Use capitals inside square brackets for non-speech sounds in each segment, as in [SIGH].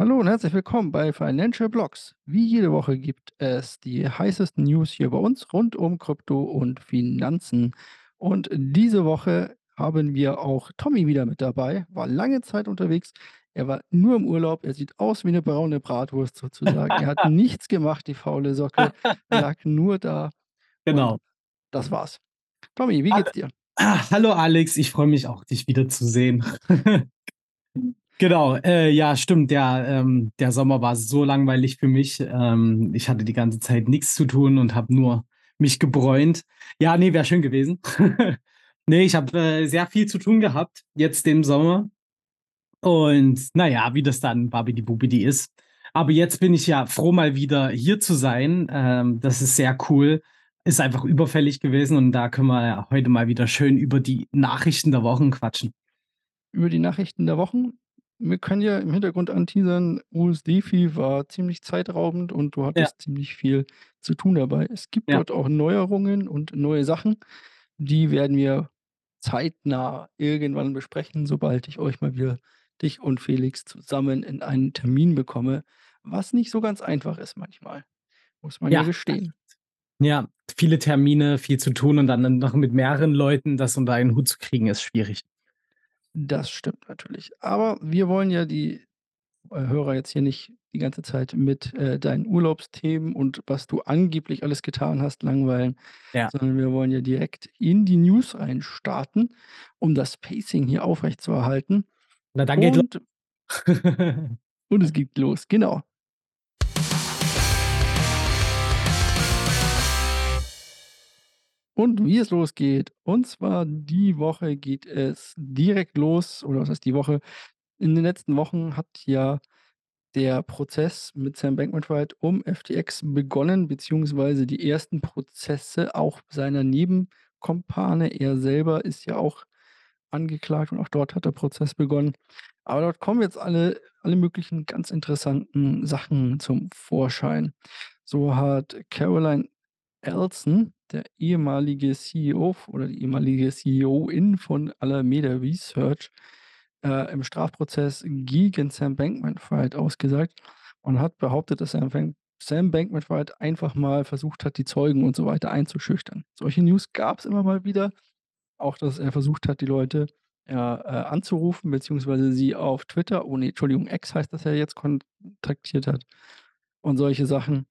Hallo und herzlich willkommen bei Financial Blocks. Wie jede Woche gibt es die heißesten News hier bei uns rund um Krypto und Finanzen. Und diese Woche haben wir auch Tommy wieder mit dabei, war lange Zeit unterwegs. Er war nur im Urlaub, er sieht aus wie eine braune Bratwurst sozusagen. Er hat [LAUGHS] nichts gemacht, die faule Socke, lag nur da und Genau. das war's. Tommy, wie Ha geht's dir? ah, hallo Alex, ich freue mich auch, dich wiederzusehen. [LAUGHS] Genau, äh, ja, stimmt, der, ähm, der Sommer war so langweilig für mich. Ähm, ich hatte die ganze Zeit nichts zu tun und habe nur mich gebräunt. Ja, ne, wäre schön gewesen. [LAUGHS] Ne, ich habe, äh, sehr viel zu tun gehabt jetzt im Sommer und na ja, wie das dann babidi-bubidi ist. Aber jetzt bin ich ja froh, mal wieder hier zu sein. Ähm, das ist sehr cool. Ist einfach überfällig gewesen und da können wir ja heute mal wieder schön über die Nachrichten der Wochen quatschen. Über die Nachrichten der Wochen. Wir können ja im Hintergrund anteasern, USDFI war ziemlich zeitraubend und du Ja. hattest ziemlich viel zu tun dabei. Es gibt Ja. dort auch Neuerungen und neue Sachen. Die werden wir zeitnah irgendwann besprechen, sobald ich euch mal wieder dich und Felix zusammen in einen Termin bekomme, was nicht so ganz einfach ist manchmal, muss man ja Ja, gestehen. Ja, viele Termine, viel zu tun und dann noch mit mehreren Leuten das unter einen Hut zu kriegen, ist schwierig. Das stimmt natürlich. Aber wir wollen ja die, äh, Hörer jetzt hier nicht die ganze Zeit mit, äh, deinen Urlaubsthemen und was du angeblich alles getan hast, langweilen, Ja. sondern wir wollen ja direkt in die News reinstarten, um das Pacing hier aufrechtzuerhalten. Na, dann geht los. Und [LAUGHS] und es geht los, genau. Und wie es losgeht, und zwar die Woche geht es direkt los oder was heißt die Woche? In den letzten Wochen hat ja der Prozess mit Sam Bankman-Fried um FTX begonnen, beziehungsweise die ersten Prozesse auch seiner Nebenkumpane. Er selber ist ja auch angeklagt und auch dort hat der Prozess begonnen. Aber dort kommen jetzt alle alle möglichen ganz interessanten Sachen zum Vorschein. So hat Caroline Ellison, der ehemalige CEO oder die ehemalige CEOin von Alameda Research, äh, im Strafprozess gegen Sam Bankman-Fried ausgesagt und hat behauptet, dass Sam Bank Sam Bankman-Fried einfach mal versucht hat, die Zeugen und so weiter einzuschüchtern. Solche News gab's immer mal wieder. Auch, dass er versucht hat, die Leute, äh, anzurufen, beziehungsweise sie auf Twitter oh ne, Entschuldigung, X heißt das ja jetzt, kontaktiert hat und solche Sachen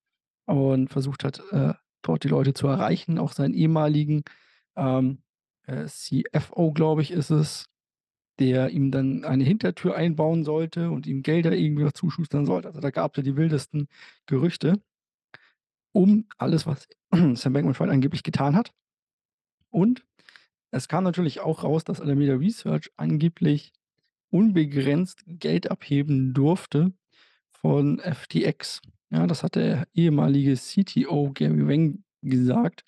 und versucht hat, äh, dort die Leute zu erreichen, auch seinen ehemaligen, ähm, äh, CFO, glaube ich, ist es, der ihm dann eine Hintertür einbauen sollte und ihm Gelder irgendwie noch zuschustern sollte. Also, da gab's ja die wildesten Gerüchte um alles, was [CLEARS THROAT] Sam Bankman-Fried angeblich getan hat. Und es kam natürlich auch raus, dass Alameda Research angeblich unbegrenzt Geld abheben durfte von FTX. Ja, das hat der ehemalige CTO Gary Wang gesagt,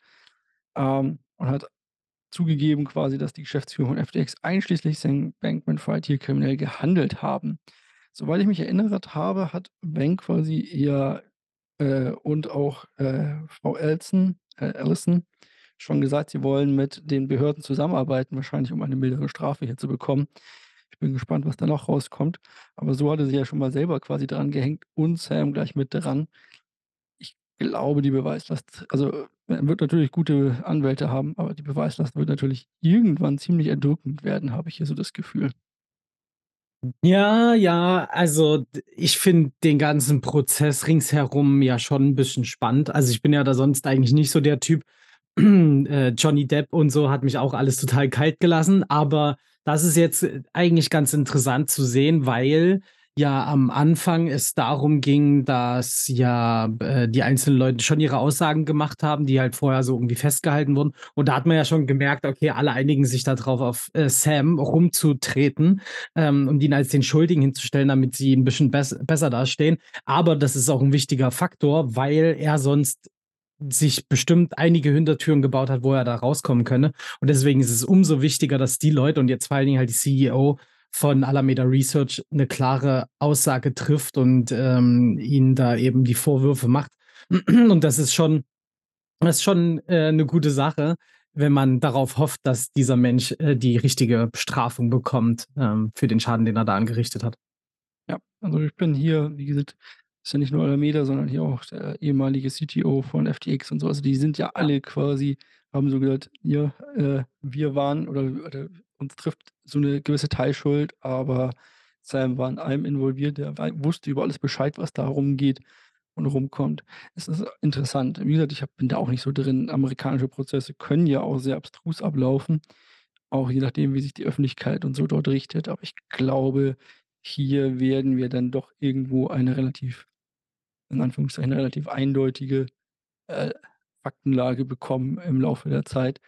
ähm, und hat zugegeben quasi, dass die Geschäftsführung von FTX einschließlich Sam Bankman-Fried hier kriminell gehandelt haben. Soweit ich mich erinnert habe, hat Wang quasi eher, äh, und auch, äh, Frau Elson äh, Ellison schon gesagt, sie wollen mit den Behörden zusammenarbeiten, wahrscheinlich um eine mildere Strafe hier zu bekommen. Ich bin gespannt, was da noch rauskommt. Aber so hat er sich ja schon mal selber quasi dran gehängt und Sam gleich mit dran. Ich glaube, die Beweislast also, er wird natürlich gute Anwälte haben, aber die Beweislast wird natürlich irgendwann ziemlich erdrückend werden, habe ich hier so das Gefühl. Ja, ja, also, ich finde den ganzen Prozess ringsherum ja schon 'n bisschen spannend. Also, ich bin ja da sonst eigentlich nicht so der Typ. [CLEARS THROAT] Äh, Johnny Depp und so hat mich auch alles total kalt gelassen, aber das ist jetzt, äh, eigentlich ganz interessant zu sehen, weil ja am Anfang es darum ging, dass ja, äh, die einzelnen Leute schon ihre Aussagen gemacht haben, die halt vorher so irgendwie festgehalten wurden. Und da hat man ja schon gemerkt, okay, alle einigen sich da drauf, auf, äh, Sam rumzutreten, ähm, und ihn als den Schuldigen hinzustellen, damit sie 'n bisschen bess besser dastehen. Aber das ist auch 'n wichtiger Faktor, weil er sonst sich bestimmt einige Hintertüren gebaut hat, wo er da rauskommen könne. Und deswegen ist es umso wichtiger, dass die Leute und jetzt vor allen Dingen halt die CEO von Alameda Research 'ne klare Aussage trifft und, ähm, ihnen da eben die Vorwürfe macht. Und das ist schon das ist schon, äh, 'ne gute Sache, wenn man darauf hofft, dass dieser Mensch, äh, die richtige Bestrafung bekommt, ähm, für den Schaden, den er da angerichtet hat. Ja, also ich bin hier, wie gesagt ist ja nicht nur Alameda, sondern hier auch der ehemalige CTO von FTX und so. Also, die sind ja alle quasi haben so gesagt: „Ja, äh, wir waren oder oder uns trifft so 'ne gewisse Teilschuld, aber Sam war in allem involviert. Der wusste über alles Bescheid, was da rumgeht und rumkommt.“ Es ist interessant. Wie gesagt, ich habe bin da auch nicht so drin. Amerikanische Prozesse können ja auch sehr abstrus ablaufen, auch je nachdem, wie sich die Öffentlichkeit und so dort richtet. Aber ich glaube, hier werden wir dann doch irgendwo eine relativ in Anführungszeichen relativ eindeutige, äh, Faktenlage bekommen im Laufe der Zeit.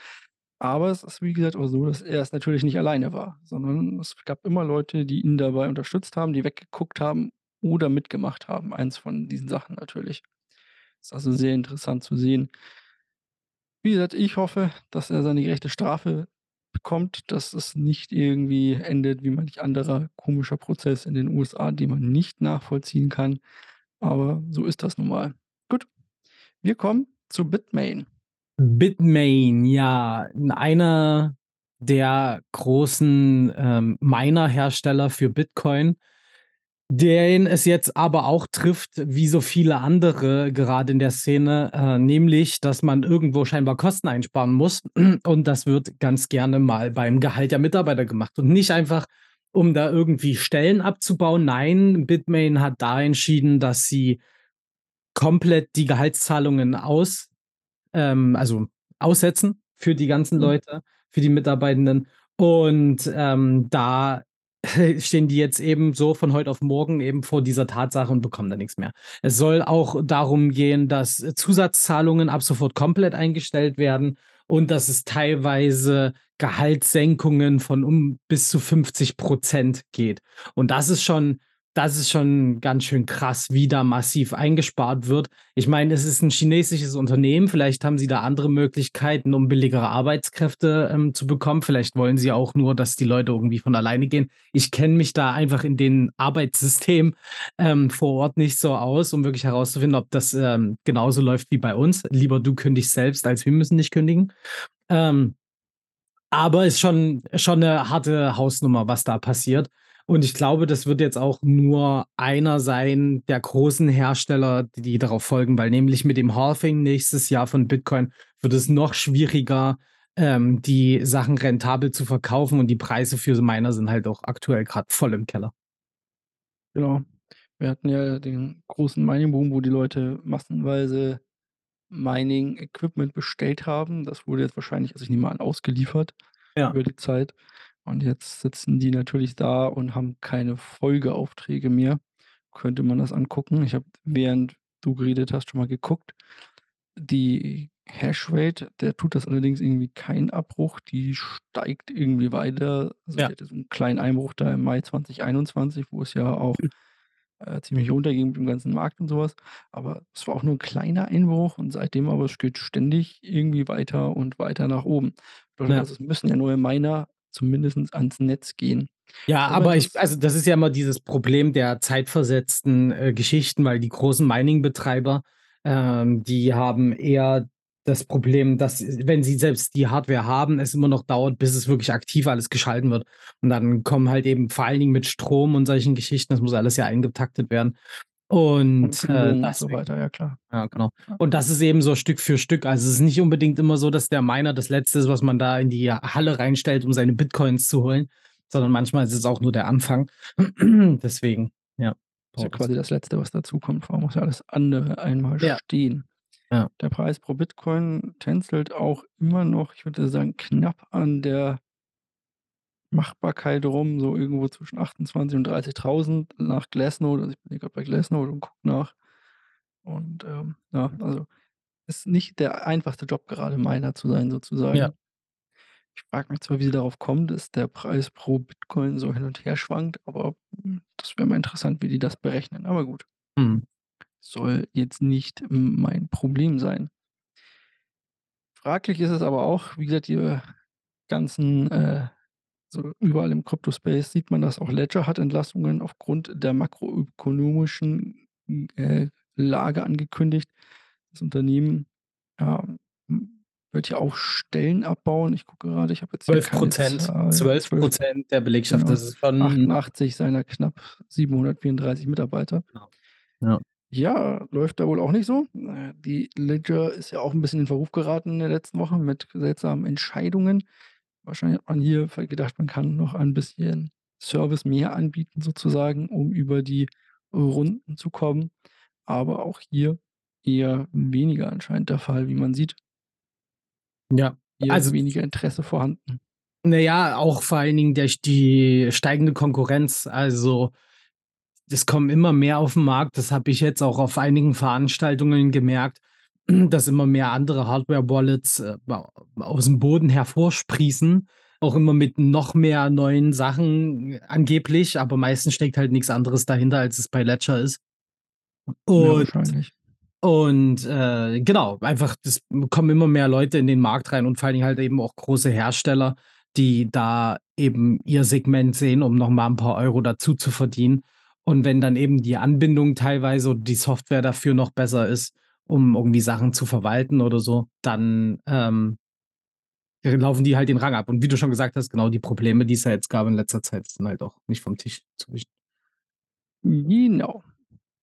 Aber es ist, wie gesagt, auch so, dass er es natürlich nicht alleine war, sondern es gab immer Leute, die ihn dabei unterstützt haben, die weggeguckt haben oder mitgemacht haben. Eins von diesen Sachen natürlich. Ist also sehr interessant zu sehen. Wie gesagt, ich hoffe, dass er seine gerechte Strafe bekommt, dass es nicht irgendwie endet wie manch anderer komischer Prozess in den USA, den man nicht nachvollziehen kann. Aber so ist das nun mal. Gut, wir kommen zu Bitmain. Bitmain, ja, einer der großen, ähm, Miner-Hersteller für Bitcoin, den es jetzt aber auch trifft, wie so viele andere gerade in der Szene, äh, nämlich, dass man irgendwo scheinbar Kosten einsparen muss. Und das wird ganz gerne mal beim Gehalt der Mitarbeiter gemacht und nicht einfach, um da irgendwie Stellen abzubauen. Nein, Bitmain hat da entschieden, dass sie komplett die Gehaltszahlungen aus ähm, also, aussetzen für die ganzen Mhm. Leute, für die Mitarbeitenden. Und, ähm, da [LAUGHS] stehen die jetzt eben so von heute auf morgen eben vor dieser Tatsache und bekommen da nix mehr. Es soll auch darum gehen, dass Zusatzzahlungen ab sofort komplett eingestellt werden und dass es teilweise Gehaltssenkungen von um bis zu 50 % geht. Und das ist schon das ist schon ganz schön krass, wie da massiv eingespart wird. Ich meine, es ist 'n chinesisches Unternehmen. Vielleicht haben sie da andere Möglichkeiten, um billigere Arbeitskräfte, ähm, zu bekommen. Vielleicht wollen sie auch nur, dass die Leute irgendwie von alleine gehen. Ich kenne mich da einfach in den Arbeitssystem, ähm, vor Ort nicht so aus, um wirklich herauszufinden, ob das, ähm, genauso läuft wie bei uns. Lieber du kündigst selbst, als wir müssen dich kündigen. Ähm, aber ist schon schon 'ne harte Hausnummer, was da passiert. Und ich glaube, das wird jetzt auch nur einer sein der großen Hersteller, die darauf folgen, weil nämlich mit dem Halving nächstes Jahr von Bitcoin wird es noch schwieriger, ähm, die Sachen rentabel zu verkaufen und die Preise für Miner sind halt auch aktuell grad voll im Keller. Genau. Wir hatten ja den großen Mining-Boom, wo die Leute massenweise Mining-Equipment bestellt haben. Das wurde jetzt wahrscheinlich also, ich nehme an, ausgeliefert Ja. über die Zeit. Und jetzt sitzen die natürlich da und haben keine Folgeaufträge mehr. Könnte man das angucken. Ich habe, während du geredet hast, schon mal geguckt. Die Hashrate, der tut das allerdings irgendwie keinen Abbruch, die steigt irgendwie weiter. Also, Ja. hatte so 'n kleinen Einbruch da im Mai 2021, wo es ja auch, äh, ziemlich runterging mit dem ganzen Markt und so was. Aber es war auch nur 'n kleiner Einbruch und seitdem aber es geht ständig irgendwie weiter und weiter nach oben. Bedeutet Ja. also, es müssen ja neue Miner zumindest ans Netz gehen. Ja, aber aber ich also, das ist ja immer dieses Problem der zeitversetzten, äh, Geschichten, weil die großen Mining-Betreiber, ähm, die haben eher das Problem, dass, wenn sie selbst die Hardware haben, es immer noch dauert, bis es wirklich aktiv alles geschalten wird. Und dann kommen halt eben vor allen Dingen mit Strom und solchen Geschichten das muss alles ja eingetaktet werden. Und Und, äh, und so weiter, ja klar. ja, genau. Und das ist eben so Stück für Stück. Also, es ist nicht unbedingt immer so, dass der Miner das Letzte ist, was man da in die Halle reinstellt, um seine Bitcoins zu holen, sondern manchmal ist es auch nur der Anfang. [CLEARS THROAT] Deswegen, ja, Ist ja das. quasi das Letzte, was dazukommt. Vor allem muss ja alles andere einmal Ja. stehen. Ja. Der Preis pro Bitcoin tänzelt auch immer noch, ich würde sagen, knapp an der Machbarkeit rum, so irgendwo zwischen 28 und 30.000 nach Glassnode. Also, ich bin hier grad bei Glassnode und gucke nach. Und, ähm, ja, also, ist nicht der einfachste Job gerade, Miner zu sein Ja. sozusagen. Ich frage mich zwar, wie sie darauf kommen, dass der Preis pro Bitcoin so hin und her schwankt, aber, hm, das wäre mal interessant, wie die das berechnen, aber gut. Mhm. Soll jetzt nicht mein Problem sein. Fraglich ist es aber auch, wie gesagt, die ganzen, äh so überall im Krypto-Space sieht man das auch. Ledger hat Entlassungen aufgrund der makroökonomischen, äh, Lage angekündigt. Das Unternehmen, ja, wird ja auch Stellen abbauen. Ich gucke gerade, ich habe jetzt hier zwölf keine Prozent, Zahl. zwölf 12 Prozent der Belegschaft, genau. das ist schon 88 seiner knapp 734 Mitarbeiter. Genau. Ja. Ja, läuft da wohl auch nicht so. Die Ledger ist ja auch 'n bisschen in Verruf geraten in den letzten Wochen mit seltsamen Entscheidungen. Wahrscheinlich hat man hier gedacht, man kann noch ein bisschen Service mehr anbieten sozusagen, um über die Runden zu kommen. Aber auch hier eher weniger anscheinend der Fall, wie man sieht. Ja, Eher also weniger Interesse vorhanden. Na ja, auch vor allen Dingen durch die steigende Konkurrenz. Also, es kommen immer mehr auf 'n Markt. Das habe ich jetzt auch auf einigen Veranstaltungen gemerkt, dass immer mehr andere Hardware-Wallets, äh, a aus'm Boden hervorsprießen, auch immer mit noch mehr neuen Sachen angeblich, aber meistens steckt halt nix anderes dahinter, als es bei Ledger ist. Ja, Und wahrscheinlich. und, äh, genau, einfach das kommen immer mehr Leute in den Markt rein und vor allen Dingen halt eben auch große Hersteller, die da eben ihr Segment sehen, um noch mal 'n paar Euro dazu zu verdienen. Und wenn dann eben die Anbindung teilweise oder die Software dafür noch besser ist, um irgendwie Sachen zu verwalten oder so, dann, ähm laufen die halt den Rang ab. Und wie du schon gesagt hast, genau, die Probleme, die es ja jetzt gab in letzter Zeit, sind halt auch nicht vom Tisch zu wischen. Genau.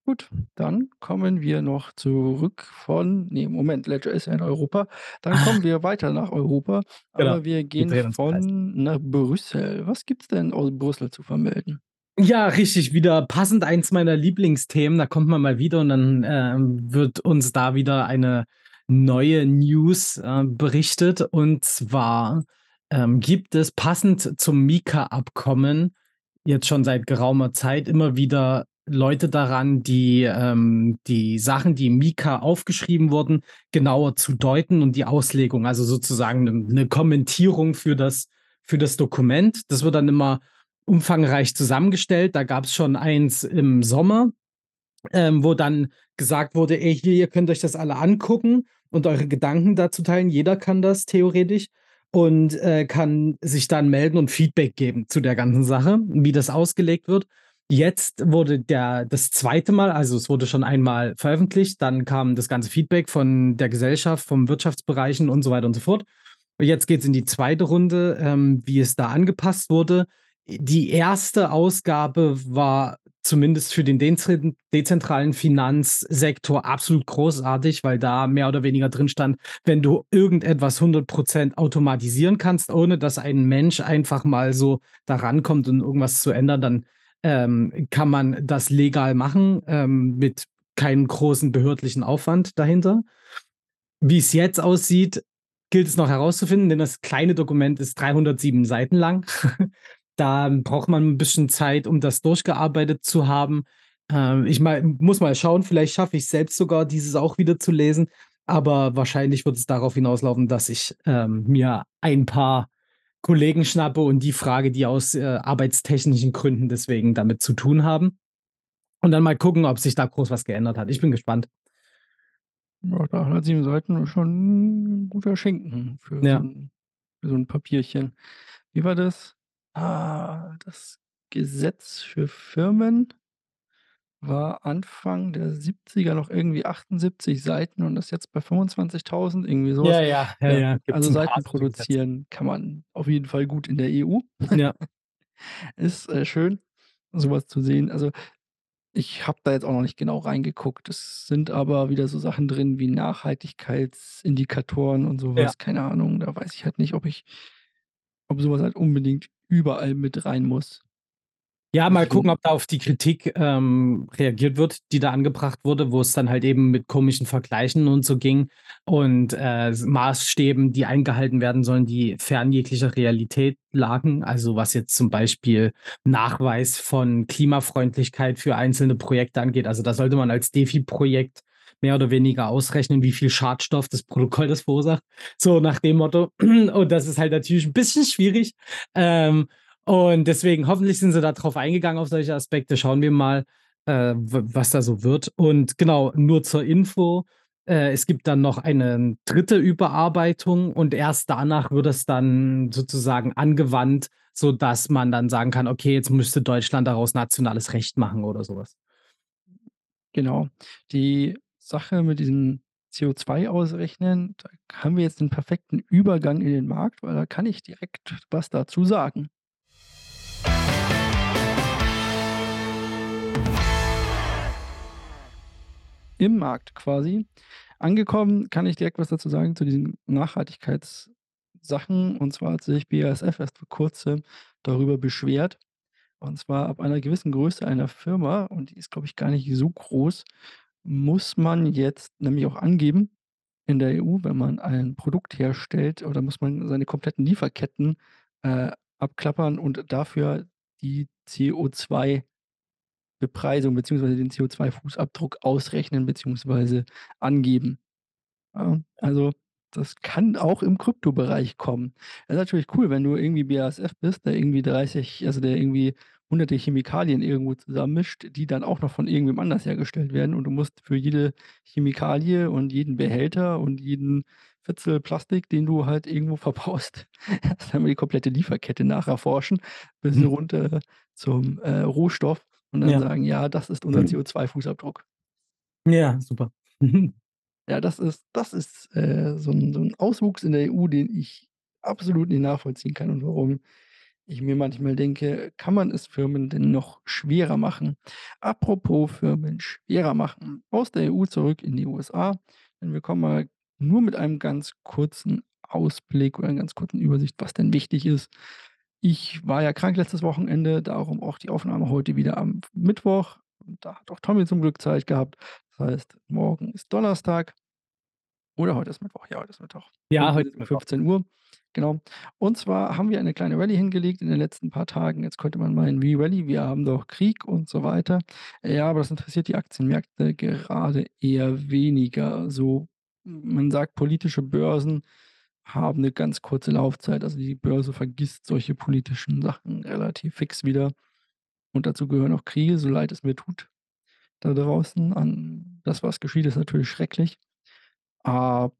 Gut, dann kommen wir noch zurück von ne, Moment, Ledger ist ja in Europa. Dann kommen wir weiter nach Europa, Genau, aber wir wir gehen Kreis. von nach Brüssel. Was gibt's denn aus Brüssel zu vermelden? Ja, richtig, wieder passend eins meiner Lieblingsthemen. Da kommt man mal wieder und dann, ähm, wird uns da wieder eine neue News, äh, berichtet. Und zwar, ähm, gibt es passend zum MiCA-Abkommen jetzt schon seit geraumer Zeit immer wieder Leute daran, die, ähm, die Sachen, die im MiCA aufgeschrieben wurden, genauer zu deuten und die Auslegung, also sozusagen 'ne 'ne Kommentierung für das für das Dokument. Das wird dann immer umfangreich zusammengestellt. Da gab's schon eins im Sommer, ähm, wo dann gesagt wurde: „Ey, hier, ihr könnt euch das alle angucken und eure Gedanken dazu teilen.“ Jeder kann das theoretisch und, äh, kann sich dann melden und Feedback geben zu der ganzen Sache, wie das ausgelegt wird. Jetzt wurde der das 2. Mal also, es wurde schon einmal veröffentlicht, dann kam das ganze Feedback von der Gesellschaft, vom Wirtschaftsbereichen und so weiter und so fort. Jetzt geht's in die 2. Runde, ähm, wie es da angepasst wurde. Die 1. Ausgabe war zumindest für den dezentralen Finanzsektor absolut großartig, weil da mehr oder weniger drin stand: „Wenn du irgendetwas 100 % automatisieren kannst, ohne dass ein Mensch einfach mal so da rankommt, um irgendwas zu ändern, dann, ähm, kann man das legal machen, ähm, mit keinem großen behördlichen Aufwand dahinter.“ Wie's jetzt aussieht, gilt es noch herauszufinden, denn das kleine Dokument ist 307 Seiten lang. [LAUGHS] Da braucht man 'n bisschen Zeit, um das durchgearbeitet zu haben. Ähm, ich mal muss mal schauen, vielleicht schaffe ich's selbst sogar, dieses auch wieder zu lesen, aber wahrscheinlich wird es darauf hinauslaufen, dass ich, ähm, mir ein paar Kollegen schnappe und die frage, die aus, äh, arbeitstechnischen Gründen deswegen damit zu tun haben. Und dann mal gucken, ob sich da groß was geändert hat. Ich bin gespannt. Ja, 307 Seiten ist schon 'n guter Schinken für so Ja. 'n für so 'n Papierchen. Wie war das? Ah, das Gesetz für Firmen war Anfang der 70er noch irgendwie 78 Seiten und ist jetzt bei 25.000, irgendwie so was. Ja, ja, ja, Ja, gibt's also Seiten produzieren kann man auf jeden Fall gut in der EU. Ja. [LAUGHS] Ist, äh, schön, so was zu sehen. Also, ich habe da jetzt auch noch nicht genau reingeguckt. Es sind aber wieder so Sachen drin wie Nachhaltigkeitsindikatoren und so Ja. was, keine Ahnung. Da weiß ich halt nicht, ob ich ob so was halt unbedingt überall mit rein muss. Ja, mal gucken, Deswegen ob da auf die Kritik, ähm, reagiert wird, die da angebracht wurde, wo es dann halt eben mit komischen Vergleichen und so ging und, äh, Maßstäben, die eingehalten werden sollen, die fern jeglicher Realität lagen. Also, was jetzt zum Beispiel Nachweis von Klimafreundlichkeit für einzelne Projekte angeht. Also, da sollte man als Defi-Projekt mehr oder weniger ausrechnen, wie viel Schadstoff das Protokoll das verursacht, so nach dem Motto. [CLEARS THROAT] Und das ist halt natürlich 'n bisschen schwierig. Ähm, und deswegen hoffentlich sind sie da drauf eingegangen auf solche Aspekte. Schauen wir mal, äh, was da so wird. Und genau, nur zur Info, äh, es gibt dann noch eine 3. Überarbeitung und erst danach wird es dann sozusagen angewandt, sodass man dann sagen kann: „Okay, jetzt müsste Deutschland daraus nationales Recht machen“, oder so was. Genau. Die Sache mit diesen CO2 ausrechnen, da haben wir jetzt den perfekten Übergang in den Markt, weil da kann ich direkt was dazu sagen. Im Markt quasi. Angekommen kann ich direkt was dazu sagen zu diesen Nachhaltigkeitssachen. Und zwar hat sich BASF erst vor Kurzem darüber beschwert. Und zwar ab einer gewissen Größe einer Firma, und die ist, glaube ich, gar nicht so groß, muss man jetzt nämlich auch angeben in der EU, wenn man ein Produkt herstellt oder muss man seine kompletten Lieferketten, äh, abklappern und dafür die CO2 Bepreisung beziehungsweise den CO2-Fußabdruck ausrechnen beziehungsweise angeben. Ja, also, das kann auch im Kryptobereich kommen. Das ist natürlich cool, wenn du irgendwie BASF bist, der irgendwie 30 also, der irgendwie hunderte Chemikalien irgendwo zusammenmischt, die dann auch noch von irgendwem anders hergestellt werden und du musst für jede Chemikalie und jeden Behälter und jeden Fitzel Plastik, den du halt irgendwo [LAUGHS] verbaust, erst einmal die komplette Lieferkette nacherforschen bis Mhm. runter zum, äh, Rohstoff und dann Ja. sagen: „Ja, das ist unser CO2-Fußabdruck.“ Ja, super. [LAUGHS] Ja, das ist das ist, äh, so 'n so 'n Auswuchs in der EU, den ich absolut nicht nachvollziehen kann und warum ich mir manchmal denke: „Kann man es Firmen denn noch schwerer machen?“ Apropos Firmen schwerer machen, aus der EU zurück in die USA, denn wir kommen mal nur mit einem ganz kurzen Ausblick oder 'ner ganz kurzen Übersicht, was denn wichtig ist. Ich war ja krank letztes Wochenende, darum auch die Aufnahme heute wieder am Mittwoch. Und da hat auch Tommy zum Glück Zeit gehabt. Das heißt, morgen ist Donnerstag. Oder heute ist Mittwoch. Ja, heute ist Mittwoch. Ja, heute um Mittwoch. 15:00. Genau. Und zwar haben wir eine kleine Rallye hingelegt in den letzten paar Tagen. Jetzt könnte man meinen: „Wie Rallye? Wir haben doch Krieg und so weiter.“ Ja, aber das interessiert die Aktienmärkte gerade eher weniger. So, man sagt, politische Börsen haben 'ne ganz kurze Laufzeit. Also, die Börse vergisst solche politischen Sachen relativ fix wieder. Und dazu gehören auch Kriege, so leid es mir tut da draußen an das, was geschieht, ist natürlich schrecklich. Aber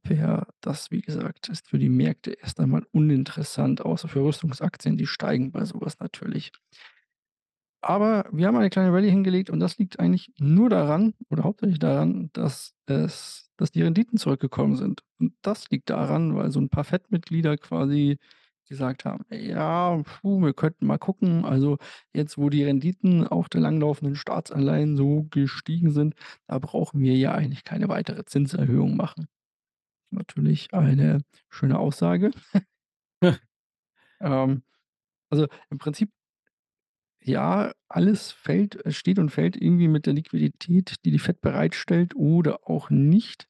das, wie gesagt, ist für die Märkte erst einmal uninteressant, außer für Rüstungsaktien, die steigen bei so was natürlich. Aber wir haben eine kleine Rallye hingelegt und das liegt eigentlich nur daran oder hauptsächlich daran, dass es dass die Renditen zurückgekommen sind. Und das liegt daran, weil so 'n paar Fed-Mitglieder quasi gesagt haben: „Ja, puh, wir könnten mal gucken. Also, jetzt, wo die Renditen auf der langlaufenden Staatsanleihen so gestiegen sind, da brauchen wir ja eigentlich keine weitere Zinserhöhung machen.“ Natürlich eine schöne Aussage. [LAUGHS] [LAUGHS] Ähm, also, im Prinzip ja, alles fällt steht und fällt irgendwie mit der Liquidität, die die Fed bereitstellt oder auch nicht.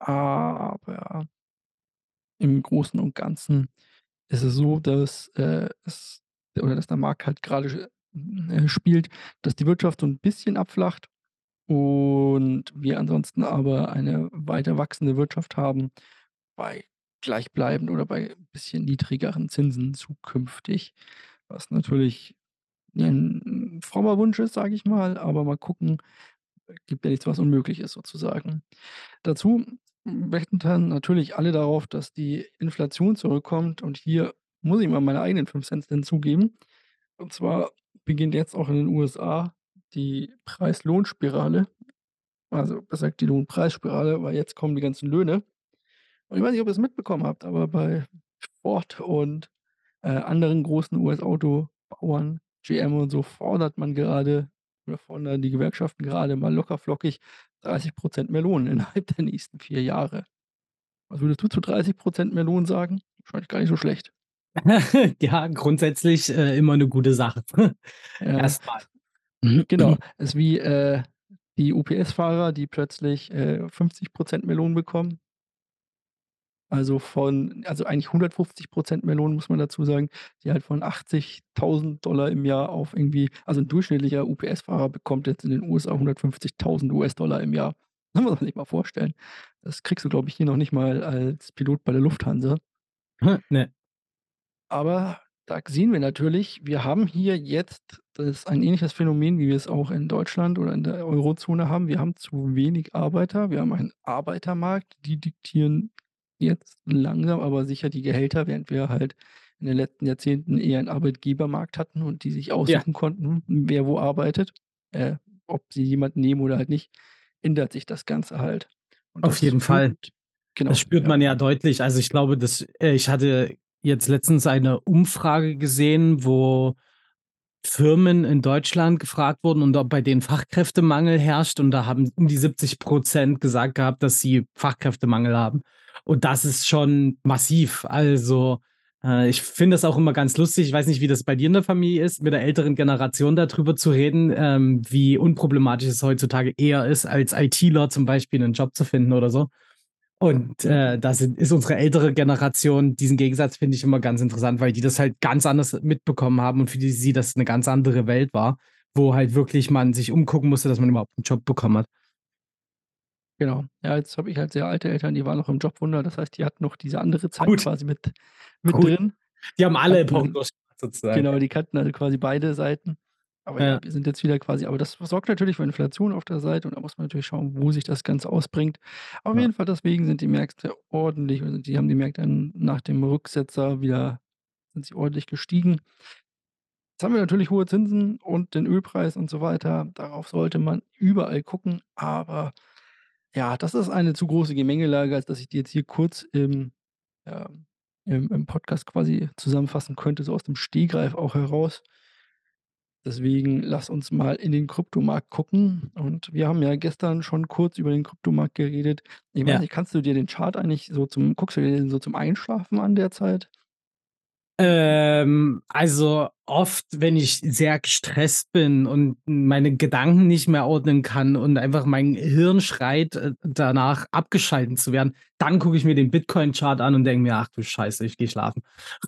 Aber im Großen und Ganzen ist es so, dass, äh, es oder dass der Markt halt grade sch äh, spielt, dass die Wirtschaft so 'n bisschen abflacht und wir ansonsten aber eine weiter wachsende Wirtschaft haben bei gleichbleibend oder bei bisschen niedrigeren Zinsen zukünftig, was natürlich 'nen frommer Wunsch ist, sage ich mal, aber mal gucken. Gibt ja nichts, was unmöglich ist sozusagen. Dazu wetten dann natürlich alle darauf, dass die Inflation zurückkommt und hier muss ich mal meine eigenen 5 Cents hinzugeben. Und zwar beginnt jetzt auch in den USA die Preis-Lohn-Spirale. Also, besser gesagt die Lohnpreisspirale, weil jetzt kommen die ganzen Löhne. Und ich weiß nicht, ob ihr's mitbekommen habt, aber bei Ford und, äh, anderen großen US-Autobauern, GM und so, fordert man gerade oder fordern die Gewerkschaften gerade mal locker flockig 30 % mehr Lohn [LAUGHS] innerhalb der nächsten 4 Jahre. Was würdest du zu 30 % mehr Lohn sagen? Wahrscheinlich gar nicht so schlecht. [LAUGHS] Ja, grundsätzlich, äh, immer 'ne gute Sache. [LAUGHS] Ja. Erst mal. Genau. [CLEARS THROAT] Ist wie, äh, die UPS-Fahrer, die plötzlich, äh, 50 % mehr Lohn bekommen. Also, von also, eigentlich 150 % mehr Lohn, muss man dazu sagen, die halt von 80.000 $ im Jahr auf irgendwie also, 'n durchschnittlicher UPS-Fahrer bekommt jetzt in den USA 150.000 $ im Jahr. [LAUGHS] Das muss man sich mal vorstellen. Das kriegst du, glaube ich, hier noch nicht mal als Pilot bei der Lufthansa. Ne. Aber da sehen wir natürlich, wir haben hier jetzt das ein ähnliches Phänomen, wie wir es auch in Deutschland oder in der Eurozone haben. Wir haben zu wenig Arbeiter. Wir haben einen Arbeitermarkt. Die diktieren jetzt langsam, aber sicher die Gehälter, während wir halt in den letzten Jahrzehnten eher 'n Arbeitgebermarkt hatten und die sich Ja. aussuchen konnten, wer wo arbeitet, äh, ob sie jemanden nehmen oder halt nicht, ändert sich das Ganze halt. Und Auf das jeden führt Fall. Das genau, spürt ja. man ja deutlich. Also, ich glaube, dass äh, ich hatte jetzt letztens eine Umfrage gesehen, wo Firmen in Deutschland gefragt wurden und ob bei denen Fachkräftemangel herrscht und da haben um die 70 % gesagt gehabt, dass sie Fachkräftemangel haben. Und das ist schon massiv. Also, äh, ich finde das auch immer ganz lustig. Ich weiß nicht, wie das bei dir in der Familie ist, mit der älteren Generation da drüber zu reden, ähm, wie unproblematisch es heutzutage eher ist, als ITler zum Beispiel 'nen Job zu finden oder so. Und, äh, da sind ist unsere ältere Generation diesen Gegensatz finde ich immer ganz interessant, weil die das halt ganz anders mitbekommen haben und für die sie das 'ne ganz andere Welt war, wo halt wirklich man sich umgucken musste, dass man überhaupt 'n Job bekommen hat. Genau. Ja, jetzt habe ich halt sehr alte Eltern, die waren noch im Jobwunder. Das heißt, die hatten noch diese andere Zeit Gut. quasi mit mit Gut. drin. Die haben alle Epochen durchgemacht sozusagen. genau, die kannten also quasi beide Seiten. Aber ja, Ja. wir sind jetzt wieder quasi aber das sorgt natürlich für Inflation auf der Seite und da muss man natürlich schauen, wo sich das Ganze ausbringt. Auf Ja. jeden Fall deswegen sind die Märkte ordentlich und die haben die Märkte nach dem Rücksetzer wieder sind sie ordentlich gestiegen. Jetzt haben wir natürlich hohe Zinsen und den Ölpreis und so weiter. Darauf sollte man überall gucken. Aber ja, das ist eine zu große Gemengelage, als dass ich die jetzt hier kurz im, ähm im im Podcast quasi zusammenfassen könnte, so aus dem Stegreif auch heraus. Deswegen lass uns mal in den Kryptomarkt gucken. Und wir haben ja gestern schon kurz über den Kryptomarkt geredet. Ich weiß Ja. nicht, kannst du dir den Chart eigentlich so zum guckst du dir den so zum Einschlafen an derzeit? Ähm, also, oft, wenn ich sehr gestresst bin und meine Gedanken nicht mehr ordnen kann und einfach mein Hirn schreit, äh, danach abgeschalten zu werden, dann gucke ich mir den Bitcoin-Chart an und denke mir: „Ach du Scheiße, ich gehe schlafen.“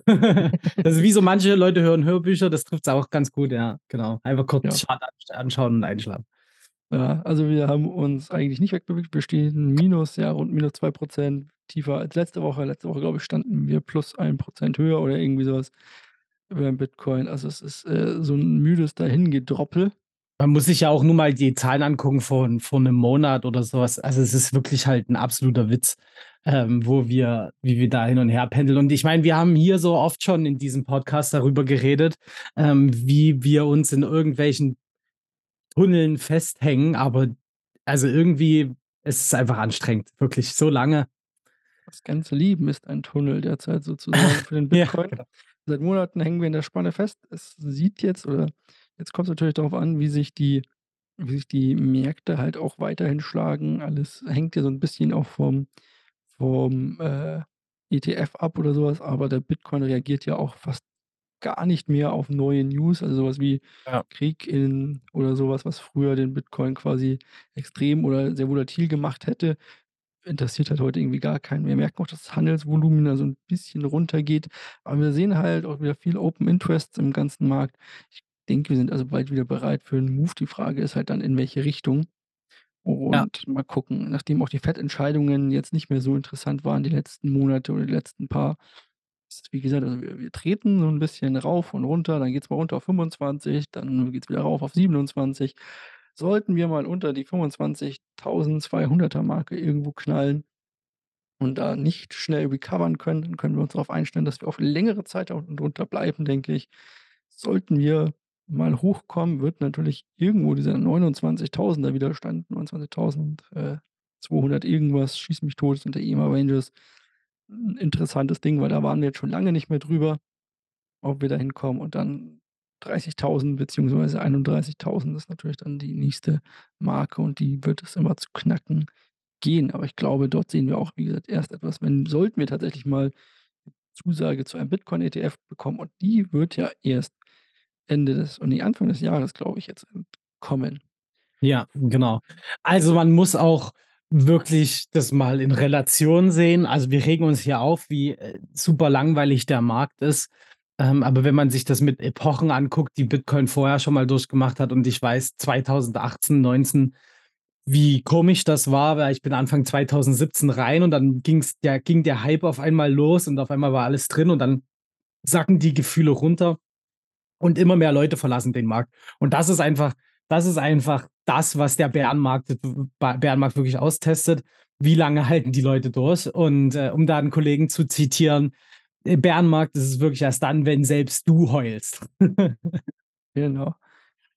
[LAUGHS] Das ist wie so manche Leute hören Hörbücher, das trifft's auch ganz gut, ja, genau. Einfach kurz Ja. Chart ansch anschauen und einschlafen. Ja, also wir haben uns eigentlich nicht wegbewegt. Wir stehen minus, ja, rund minus 2 % tiefer als letzte Woche. Letzte Woche, glaube ich, standen wir plus 1 % höher oder irgendwie so was über dem Bitcoin. Also, es ist, äh, so 'n müdes Dahingedroppel. Man muss sich ja auch nur mal die Zahlen angucken von vor 'nem Monat oder so was. Also, es ist wirklich halt 'n absoluter Witz, ähm, wo wir wie wir da hin und her pendeln. Und ich meine, wir haben hier so oft schon in diesem Podcast darüber geredet, ähm, wie wir uns in irgendwelchen Tunneln festhängen, aber also, irgendwie ist es einfach anstrengend, wirklich so lange. Das ganze Leben ist ein Tunnel derzeit sozusagen für den [LAUGHS] Ja, Bitcoin. genau. Seit Monaten hängen wir in der Spanne fest. Es sieht jetzt oder jetzt kommt's natürlich darauf an, wie sich die wie sich die Märkte halt auch weiterhin schlagen. Alles hängt ja so 'n bisschen auch vom vom, äh, ETF ab oder so was, aber der Bitcoin reagiert ja auch fast gar nicht mehr auf neue News, also so was wie Ja. Krieg in oder so was, was früher den Bitcoin quasi extrem oder sehr volatil gemacht hätte, interessiert halt heute irgendwie gar keinen. Wir merken auch, dass das Handelsvolumen da so 'n bisschen runtergeht, aber wir sehen halt auch wieder viel Open Interest im ganzen Markt. Ich denke, wir sind also bald wieder bereit für 'n Move. Die Frage ist halt dann, in welche Richtung. Ja. Und mal gucken, nachdem auch die Fed-Entscheidungen jetzt nicht mehr so interessant waren die letzten Monate oder die letzten paar ist wie gesagt, also wir wir treten so 'n bisschen rauf und runter, dann geht's mal runter auf 25, dann geht's wieder rauf auf 27. Sollten wir mal unter die 25.200er Marke irgendwo knallen und da nicht schnell recovern können, dann können wir uns darauf einstellen, dass wir auf längere Zeit da unten drunter bleiben, denke ich. Sollten wir mal hochkommen, wird natürlich irgendwo dieser 29.000er Widerstand, 29.000, äh, 200 irgendwas, schieß mich tot, eh immer Ranges, 'n interessantes Ding, weil da waren wir jetzt schon lange nicht mehr drüber, ob wir da hinkommen und dann 30.000 beziehungsweise 31.000 ist natürlich dann die nächste Marke und die wird es immer zu knacken gehen. Aber ich glaube, dort sehen wir auch, wie gesagt, erst etwas, wenn sollten wir tatsächlich mal Zusage zu einem Bitcoin-ETF bekommen und die wird ja erst Ende des oh ne, Anfang des Jahres, glaube ich, jetzt, kommen. Ja, genau. Also, man muss auch wirklich das mal in Relation sehen. Also, wir regen uns hier auf, wie, äh, super langweilig der Markt ist. Ähm, aber wenn man sich das mit Epochen anguckt, die Bitcoin vorher schon mal durchgemacht hat und ich weiß 2018, 19, wie komisch das war, weil ich bin Anfang 2017 rein und dann ging's der ging der Hype auf einmal los und auf einmal war alles drin und dann sacken die Gefühle runter und immer mehr Leute verlassen den Markt. Und das ist einfach das ist einfach das, was der Bärenmarkt Bärenmarkt wirklich austestet. Wie lange halten die Leute durch? Und, äh, um da 'n Kollegen zu zitieren: „Im Bärenmarkt ist es wirklich erst dann, wenn selbst du heulst.“ [LAUGHS] Genau.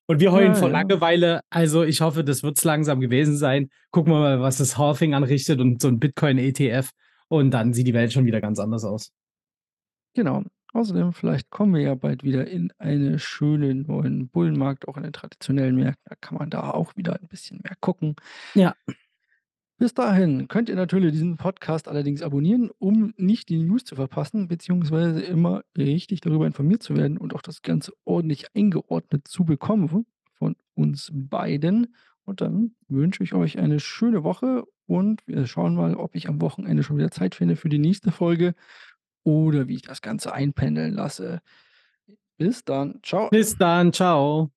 Und wir heulen Ja, vor. Langeweile. Also, ich hoffe, das wird's langsam gewesen sein. Gucken wir mal, was das Halving anrichtet und so 'n Bitcoin-ETF und dann sieht die Welt schon wieder ganz anders aus. Genau. Außerdem, vielleicht kommen wir ja bald wieder in eine schönen neuen Bullenmarkt, auch in den traditionellen Märkten. Da kann man da auch wieder 'n bisschen mehr gucken. Ja. Bis dahin könnt ihr natürlich diesen Podcast allerdings abonnieren, um nicht die News zu verpassen, beziehungsweise immer richtig darüber informiert zu werden und auch das Ganze ordentlich eingeordnet zu bekommen von uns beiden. Und dann wünsche ich euch eine schöne Woche und wir schauen mal, ob ich am Wochenende schon wieder Zeit finde für die nächste Folge oder wie ich das Ganze einpendeln lasse. Bis dann. Tschau. Bis dann. Tschau.